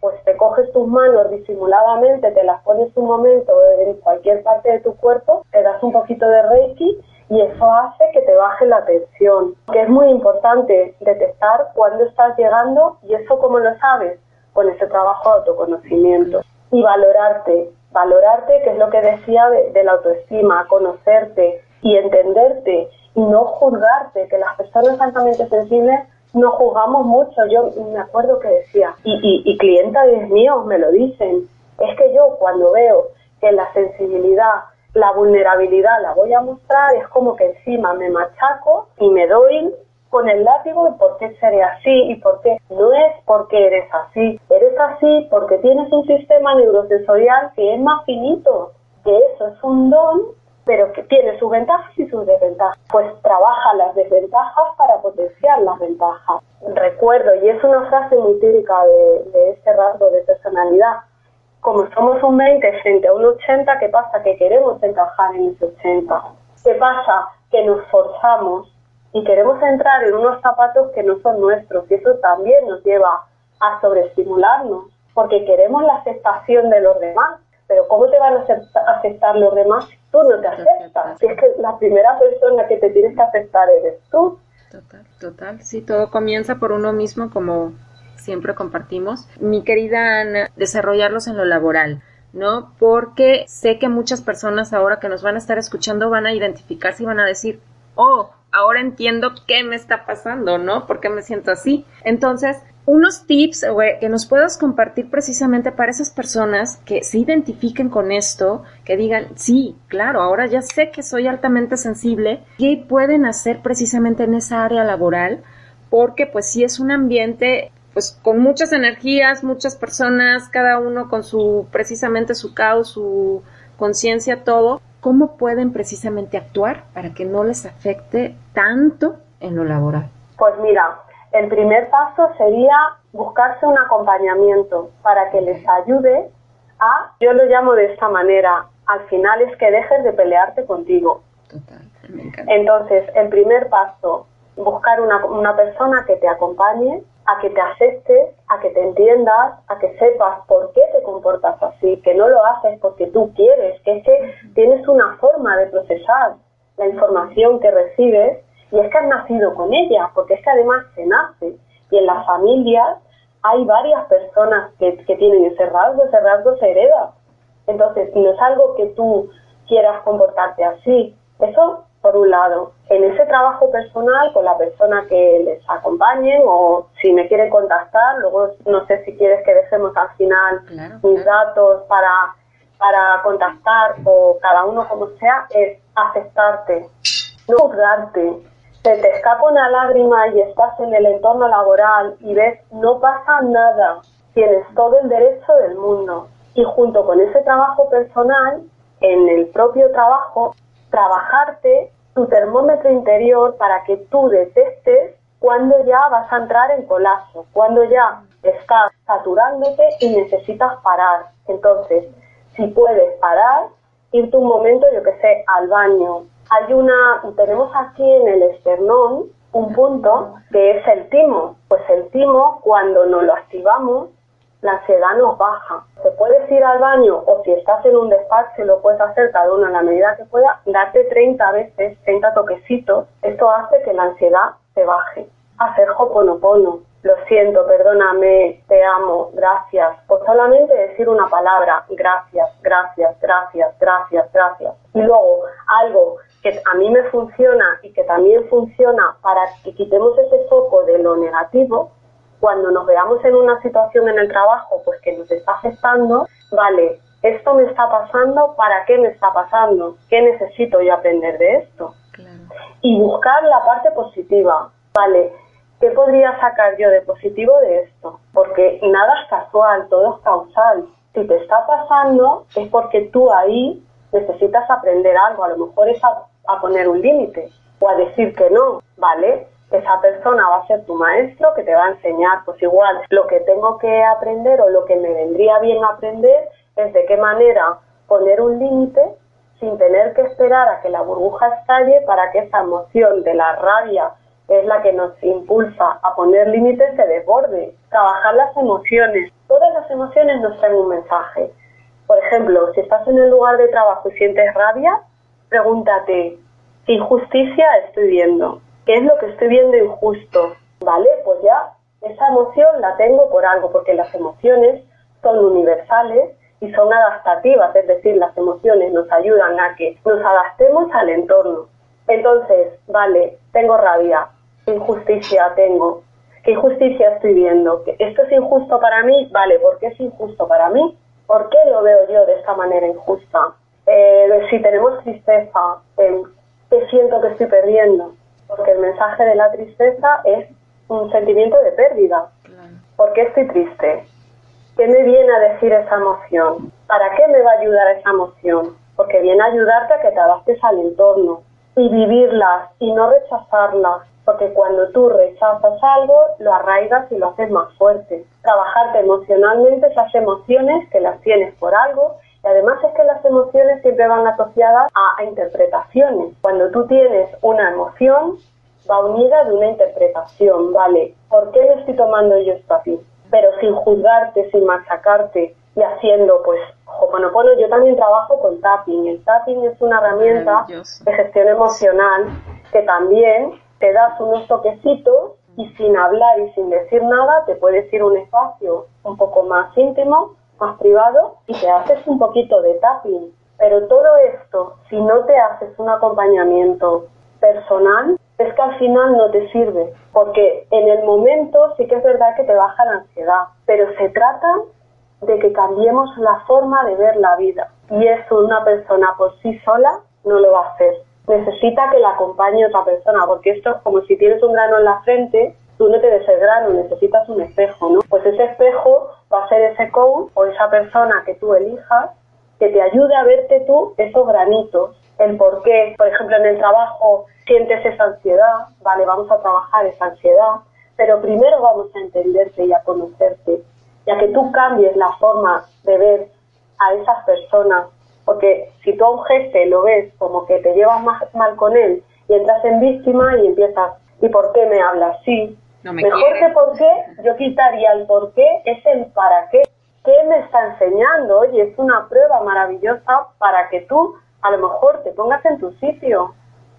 pues te coges tus manos disimuladamente, te las pones un momento en cualquier parte de tu cuerpo, te das un poquito de Reiki y eso hace que te baje la tensión. Que es muy importante detectar cuándo estás llegando y eso cómo lo sabes con ese trabajo de autoconocimiento y valorarte valorarte, que es lo que decía de, la autoestima, conocerte y entenderte y no juzgarte, que las personas altamente sensibles no juzgamos mucho. Yo me acuerdo que decía, y, y, y clientes míos me lo dicen, es que yo cuando veo que la sensibilidad, la vulnerabilidad la voy a mostrar, es como que encima me machaco y me doy con el látigo de por qué seré así y por qué no es porque eres así, eres así porque tienes un sistema neurosensorial que es más finito, que eso es un don pero que tiene sus ventajas y sus desventajas. Pues trabaja las desventajas para potenciar las ventajas. Recuerdo, y es una frase muy típica de, de este rasgo de personalidad, como somos un 20 frente a un 80, ¿qué pasa? Que queremos encajar en ese 80. ¿Qué pasa? Que nos forzamos y queremos entrar en unos zapatos que no son nuestros y eso también nos lleva a sobreestimularnos porque queremos la aceptación de los demás. Pero ¿cómo te van a aceptar los demás si tú no te aceptas? Si es que la primera persona que te tienes que aceptar eres tú. Total, total. Sí, todo comienza por uno mismo como siempre compartimos. Mi querida Ana, desarrollarlos en lo laboral. ¿no? Porque sé que muchas personas ahora que nos van a estar escuchando van a identificarse y van a decir, oh, ahora entiendo qué me está pasando, ¿no? ¿Por qué me siento así? Entonces, unos tips que nos puedas compartir precisamente para esas personas que se identifiquen con esto, que digan, sí, claro, ahora ya sé que soy altamente sensible, ¿qué pueden hacer precisamente en esa área laboral? Porque pues sí es un ambiente pues con muchas energías, muchas personas, cada uno con su precisamente su caos, su conciencia, todo, ¿cómo pueden precisamente actuar para que no les afecte tanto en lo laboral? Pues mira, el primer paso sería buscarse un acompañamiento para que les ayude a, yo lo llamo de esta manera, al final es que dejes de pelearte contigo. Total, me encanta. Entonces, el primer paso, buscar una, una persona que te acompañe, a que te aceptes, a que te entiendas, a que sepas por qué te comportas así, que no lo haces porque tú quieres, que es que tienes una forma de procesar la información que recibes y es que has nacido con ella, porque es que además se nace. Y en las familias hay varias personas que, que tienen ese rasgo, ese rasgo se hereda. Entonces, no es algo que tú quieras comportarte así. Eso, por un lado. En ese trabajo personal, con la persona que les acompañen o si me quieren contactar, luego no sé si quieres que dejemos al final mis datos para, para contactar o cada uno como sea, es aceptarte, no juzgarte, se te escapa una lágrima y estás en el entorno laboral y ves no pasa nada, tienes todo el derecho del mundo. Y junto con ese trabajo personal, en el propio trabajo, trabajarte tu termómetro interior para que tú detestes cuando ya vas a entrar en colapso, cuando ya estás saturándote y necesitas parar. Entonces, si puedes parar, irte un momento, yo que sé, al baño, hay una, tenemos aquí en el esternón un punto que es el timo. Pues el timo, cuando nos lo activamos, la ansiedad nos baja. Te puedes ir al baño o si estás en un despacho lo puedes hacer cada uno a la medida que pueda, darte 30 veces, 30 toquecitos. Esto hace que la ansiedad se baje. Hacer hoponopono lo siento, perdóname, te amo, gracias. Por solamente decir una palabra, gracias, gracias, gracias, gracias, gracias. Y luego algo que a mí me funciona y que también funciona para que quitemos ese foco de lo negativo, cuando nos veamos en una situación en el trabajo pues que nos está afectando, vale, esto me está pasando, ¿para qué me está pasando? ¿Qué necesito yo aprender de esto? Y buscar la parte positiva, vale, ¿qué podría sacar yo de positivo de esto? Porque nada es casual, todo es causal. Si te está pasando es porque tú ahí necesitas aprender algo, a lo mejor es a, poner un límite o a decir que no, ¿vale? Esa persona va a ser tu maestro que te va a enseñar, pues igual lo que tengo que aprender o lo que me vendría bien aprender es de qué manera poner un límite sin tener que esperar a que la burbuja estalle para que esa emoción de la rabia es la que nos impulsa a poner límites, se desborde. Trabajar las emociones. Todas las emociones nos traen un mensaje. Por ejemplo, si estás en el lugar de trabajo y sientes rabia, pregúntate, ¿qué injusticia estoy viendo? ¿Qué es lo que estoy viendo injusto? ¿Vale? Pues ya esa emoción la tengo por algo, porque las emociones son universales y son adaptativas, es decir, las emociones nos ayudan a que nos adaptemos al entorno. Entonces, vale, tengo rabia, ¿qué injusticia tengo? ¿Qué injusticia estoy viendo? ¿Esto es injusto para mí? Vale, ¿por qué es injusto para mí? ¿Por qué lo veo yo de esta manera injusta? Eh, si tenemos tristeza, eh, ¿qué siento que estoy perdiendo? Porque el mensaje de la tristeza es un sentimiento de pérdida. ¿Por qué estoy triste? ¿Qué me viene a decir esa emoción? ¿Para qué me va a ayudar esa emoción? porque viene a ayudarte a que te adaptes al entorno y vivirlas y no rechazarlas, porque cuando tú rechazas algo, lo arraigas y lo haces más fuerte. Trabajarte emocionalmente esas emociones que las tienes por algo y además es que las emociones siempre van asociadas a, interpretaciones. Cuando tú tienes una emoción, va unida de una interpretación, ¿vale? ¿Por qué me estoy tomando yo esto así? Pero sin juzgarte, sin machacarte y haciendo, pues, Hoponopono, yo también trabajo con tapping. El tapping es una herramienta de gestión emocional que también te das unos toquecitos y sin hablar y sin decir nada te puedes ir a un espacio un poco más íntimo, más privado y te haces un poquito de tapping. Pero todo esto, si no te haces un acompañamiento personal, es que al final no te sirve, porque en el momento sí que es verdad que te baja la ansiedad, pero se trata de que cambiemos la forma de ver la vida. Y eso una persona por sí sola no lo va a hacer necesita que la acompañe otra persona, porque esto es como si tienes un grano en la frente, tú no te des el grano, necesitas un espejo, ¿no? Pues ese espejo va a ser ese coach o esa persona que tú elijas que te ayude a verte tú esos granitos, el por qué, por ejemplo, en el trabajo sientes esa ansiedad, vale, vamos a trabajar esa ansiedad, pero primero vamos a entenderte y a conocerte, ya que tú cambies la forma de ver a esas personas porque si tú a un jefe lo ves como que te llevas mal con él y entras en víctima y empiezas, ¿y por qué me hablas así? Mejor que por qué, yo quitaría el por qué, es el para qué. ¿Qué me está enseñando? Oye, es una prueba maravillosa para que tú a lo mejor te pongas en tu sitio,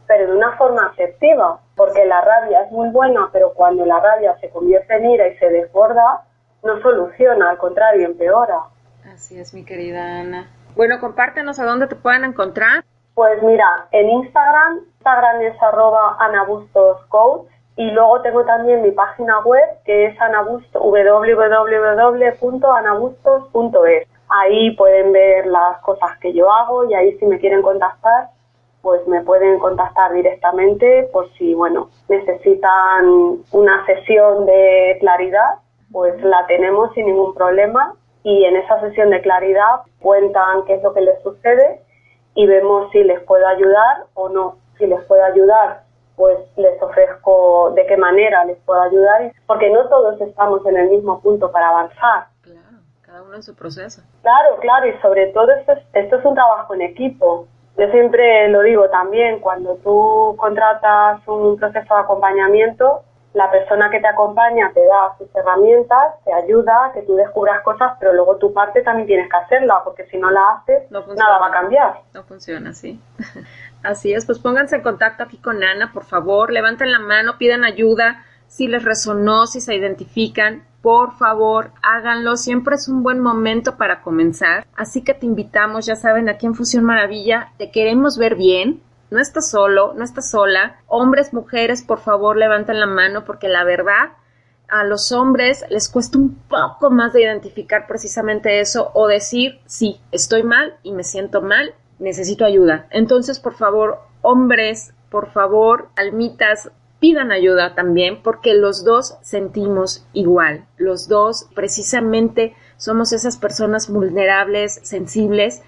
pero de una forma asertiva, porque la rabia es muy buena, pero cuando la rabia se convierte en ira y se desborda, no soluciona, al contrario, empeora. Así es, mi querida Ana. Bueno, compártenos a dónde te pueden encontrar. Pues mira, en Instagram, Instagram es arroba anabustoscoach y luego tengo también mi página web que es www.anabustos.es. Ahí pueden ver las cosas que yo hago y ahí si me quieren contactar, pues me pueden contactar directamente por si, bueno, necesitan una sesión de claridad, pues la tenemos sin ningún problema y en esa sesión de claridad cuentan qué es lo que les sucede y vemos si les puedo ayudar o no. Si les puedo ayudar, pues les ofrezco de qué manera les puedo ayudar, porque no todos estamos en el mismo punto para avanzar. Claro, cada uno en su proceso. Claro, claro, y sobre todo esto es, esto es un trabajo en equipo. Yo siempre lo digo también, cuando tú contratas un proceso de acompañamiento, la persona que te acompaña te da sus herramientas, te ayuda a que tú descubras cosas, pero luego tu parte también tienes que hacerla, porque si no la haces, nada va a cambiar. No funciona así. Así es, pues pónganse en contacto aquí con Ana, por favor, levanten la mano, pidan ayuda, si les resonó, si se identifican, por favor, háganlo. Siempre es un buen momento para comenzar. Así que te invitamos, ya saben, aquí en Fusión Maravilla, te queremos ver bien, no estás solo, no estás sola. Hombres, mujeres, por favor, levanten la mano porque la verdad a los hombres les cuesta un poco más de identificar precisamente eso o decir, sí, estoy mal y me siento mal, necesito ayuda. Entonces, por favor, hombres, por favor, almitas, pidan ayuda también porque los dos sentimos igual. Los dos precisamente somos esas personas vulnerables, sensibles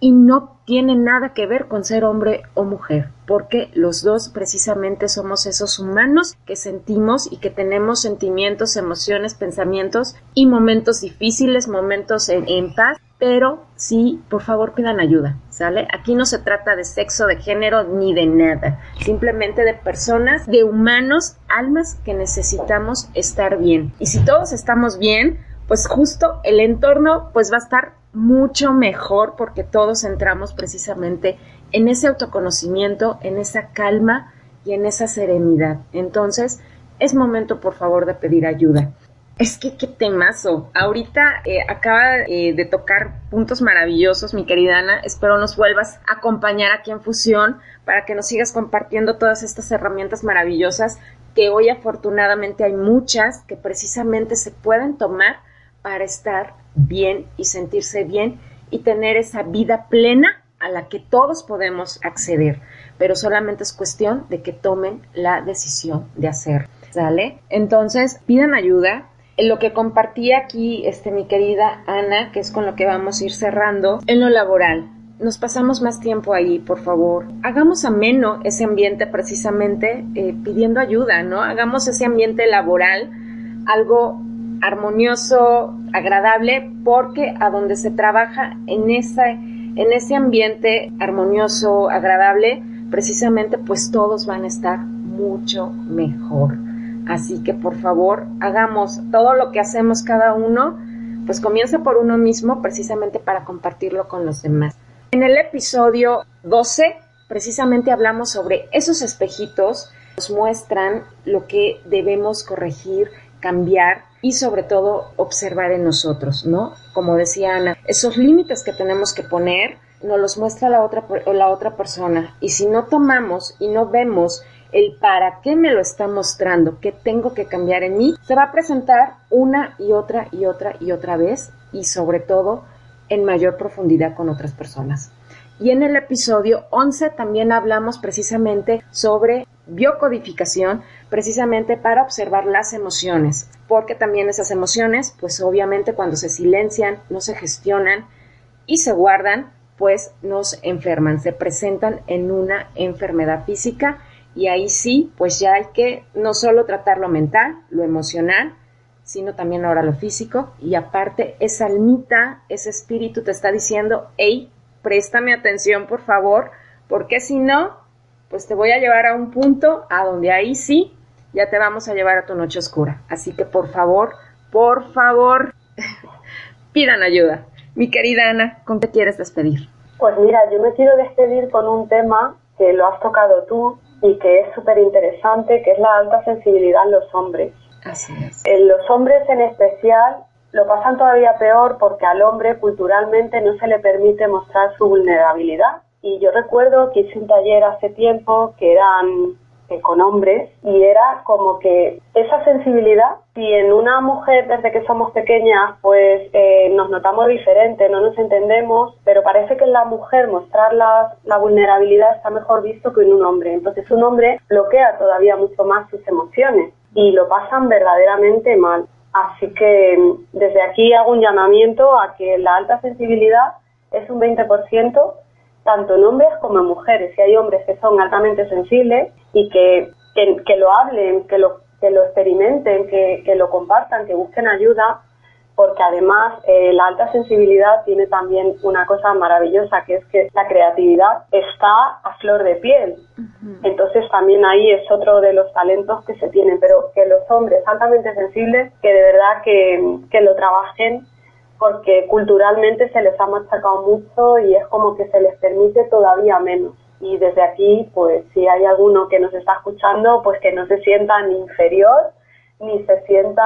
y no tiene nada que ver con ser hombre o mujer, porque los dos precisamente somos esos humanos que sentimos y que tenemos sentimientos, emociones, pensamientos y momentos difíciles, momentos en, paz, pero sí, por favor pidan ayuda, ¿sale? Aquí no se trata de sexo, de género, ni de nada, simplemente de personas, de humanos, almas que necesitamos estar bien. Y si todos estamos bien, pues justo el entorno pues va a estar mucho mejor porque todos entramos precisamente en ese autoconocimiento, en esa calma y en esa serenidad. Entonces, es momento, por favor, de pedir ayuda. Es que qué temazo. Ahorita eh, acaba eh, de tocar puntos maravillosos, mi querida Ana. Espero nos vuelvas a acompañar aquí en Fusión para que nos sigas compartiendo todas estas herramientas maravillosas que hoy afortunadamente hay muchas que precisamente se pueden tomar para estar bien y sentirse bien y tener esa vida plena a la que todos podemos acceder, pero solamente es cuestión de que tomen la decisión de hacer. ¿Sale? Entonces, pidan ayuda. Lo que compartí aquí, este, mi querida Ana, que es con lo que vamos a ir cerrando, en lo laboral. nos pasamos más tiempo ahí, por favor. Hagamos ameno ese ambiente precisamente eh, pidiendo ayuda, ¿no? Hagamos ese ambiente laboral algo armonioso, agradable, porque a donde se trabaja en, esa, en ese ambiente armonioso, agradable, precisamente pues todos van a estar mucho mejor. Así que por favor hagamos todo lo que hacemos cada uno, pues comienza por uno mismo precisamente para compartirlo con los demás. En el episodio 12 precisamente hablamos sobre esos espejitos nos muestran lo que debemos corregir, cambiar y sobre todo observar en nosotros, ¿no? Como decía Ana, esos límites que tenemos que poner nos los muestra la otra, la otra persona y si no tomamos y no vemos el para qué me lo está mostrando, qué tengo que cambiar en mí, se va a presentar una y otra y otra y otra vez y sobre todo en mayor profundidad con otras personas. Y en el episodio 11 también hablamos precisamente sobre biocodificación, precisamente para observar las emociones, porque también esas emociones, pues obviamente cuando se silencian, no se gestionan y se guardan, pues nos enferman, se presentan en una enfermedad física y ahí sí, pues ya hay que no solo tratar lo mental, lo emocional, sino también ahora lo físico y aparte esa almita, ese espíritu te está diciendo, hey, préstame atención por favor, porque si no, pues te voy a llevar a un punto a donde ahí sí ya te vamos a llevar a tu noche oscura. Así que por favor, por favor, pidan ayuda. Mi querida Ana, ¿con qué quieres despedir? Pues mira, yo me quiero despedir con un tema que lo has tocado tú y que es súper interesante, que es la alta sensibilidad en los hombres. Así es. En los hombres en especial lo pasan todavía peor porque al hombre culturalmente no se le permite mostrar su vulnerabilidad. Y yo recuerdo que hice un taller hace tiempo que eran con hombres y era como que esa sensibilidad, si en una mujer desde que somos pequeñas pues eh, nos notamos diferente, no nos entendemos, pero parece que en la mujer mostrar la, la vulnerabilidad está mejor visto que en un hombre. Entonces un hombre bloquea todavía mucho más sus emociones y lo pasan verdaderamente mal. Así que desde aquí hago un llamamiento a que la alta sensibilidad es un 20% tanto en hombres como en mujeres. Si hay hombres que son altamente sensibles y que, que, lo hablen, que lo, que lo experimenten, que, que, lo compartan, que busquen ayuda, porque además eh, la alta sensibilidad tiene también una cosa maravillosa, que es que la creatividad está a flor de piel. Entonces también ahí es otro de los talentos que se tienen, pero que los hombres altamente sensibles, que de verdad que, que lo trabajen porque culturalmente se les ha machacado mucho y es como que se les permite todavía menos. Y desde aquí, pues si hay alguno que nos está escuchando, pues que no se sienta ni inferior ni se sienta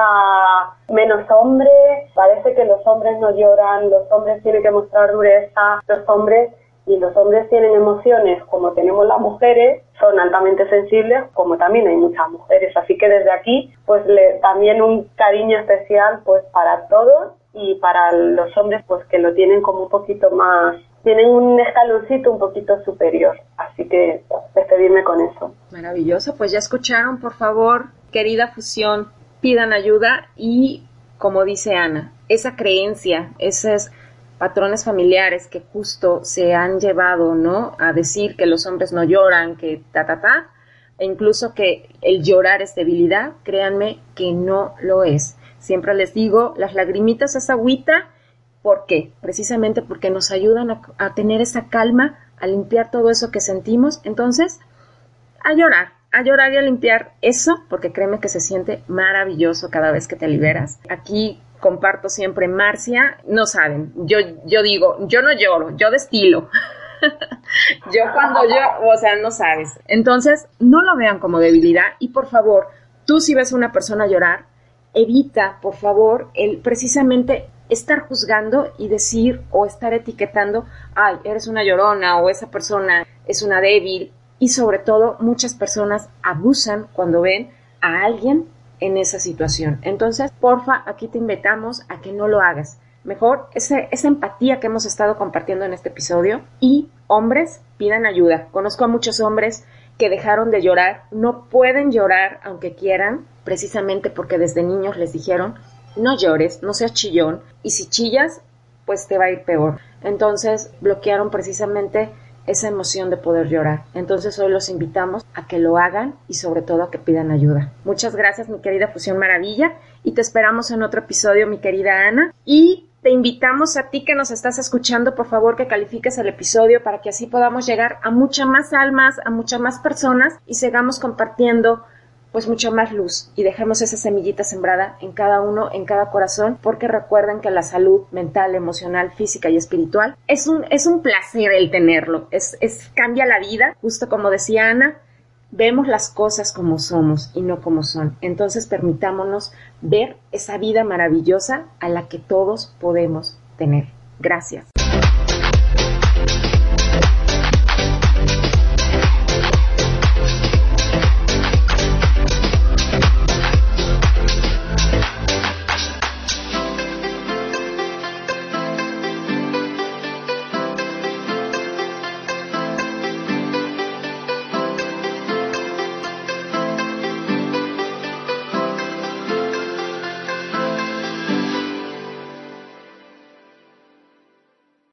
menos hombre. Parece que los hombres no lloran, los hombres tienen que mostrar dureza, los hombres y los hombres tienen emociones como tenemos las mujeres, son altamente sensibles como también hay muchas mujeres. Así que desde aquí, pues le, también un cariño especial pues para todos y para los hombres pues que lo tienen como un poquito más tienen un escaloncito un poquito superior. Así que despedirme con eso. Maravilloso. Pues ya escucharon por favor querida fusión pidan ayuda y como dice Ana esa creencia esos patrones familiares que justo se han llevado no a decir que los hombres no lloran que ta ta ta e incluso que el llorar es debilidad créanme que no lo es Siempre les digo, las lagrimitas es agüita. ¿Por qué? Precisamente porque nos ayudan a, tener esa calma, a limpiar todo eso que sentimos. Entonces, a llorar, a llorar y a limpiar eso, porque créeme que se siente maravilloso cada vez que te liberas. Aquí comparto siempre Marcia, no saben, yo, yo digo, yo no lloro, yo destilo. yo cuando yo, o sea, no sabes. Entonces, no lo vean como debilidad y por favor, tú si ves a una persona llorar, evita, por favor, el precisamente estar juzgando y decir o estar etiquetando, ay, eres una llorona o esa persona es una débil. Y sobre todo, muchas personas abusan cuando ven a alguien en esa situación. Entonces, porfa, aquí te invitamos a que no lo hagas. Mejor esa, esa empatía que hemos estado compartiendo en este episodio. Y hombres, pidan ayuda. Conozco a muchos hombres que dejaron de llorar, no pueden llorar aunque quieran, precisamente porque desde niños les dijeron, no llores, no seas chillón, y si chillas, pues te va a ir peor. Entonces bloquearon precisamente esa emoción de poder llorar. Entonces hoy los invitamos a que lo hagan y sobre todo a que pidan ayuda. Muchas gracias mi querida Fusión Maravilla y te esperamos en otro episodio mi querida Ana y te invitamos a ti que nos estás escuchando, por favor, que califiques el episodio para que así podamos llegar a muchas más almas, a muchas más personas y sigamos compartiendo pues mucha más luz y dejemos esa semillita sembrada en cada uno, en cada corazón, porque recuerden que la salud mental, emocional, física y espiritual es un, es un placer el tenerlo, es, es cambia la vida, justo como decía Ana, vemos las cosas como somos y no como son. Entonces permitámonos ver esa vida maravillosa a la que todos podemos tener. Gracias.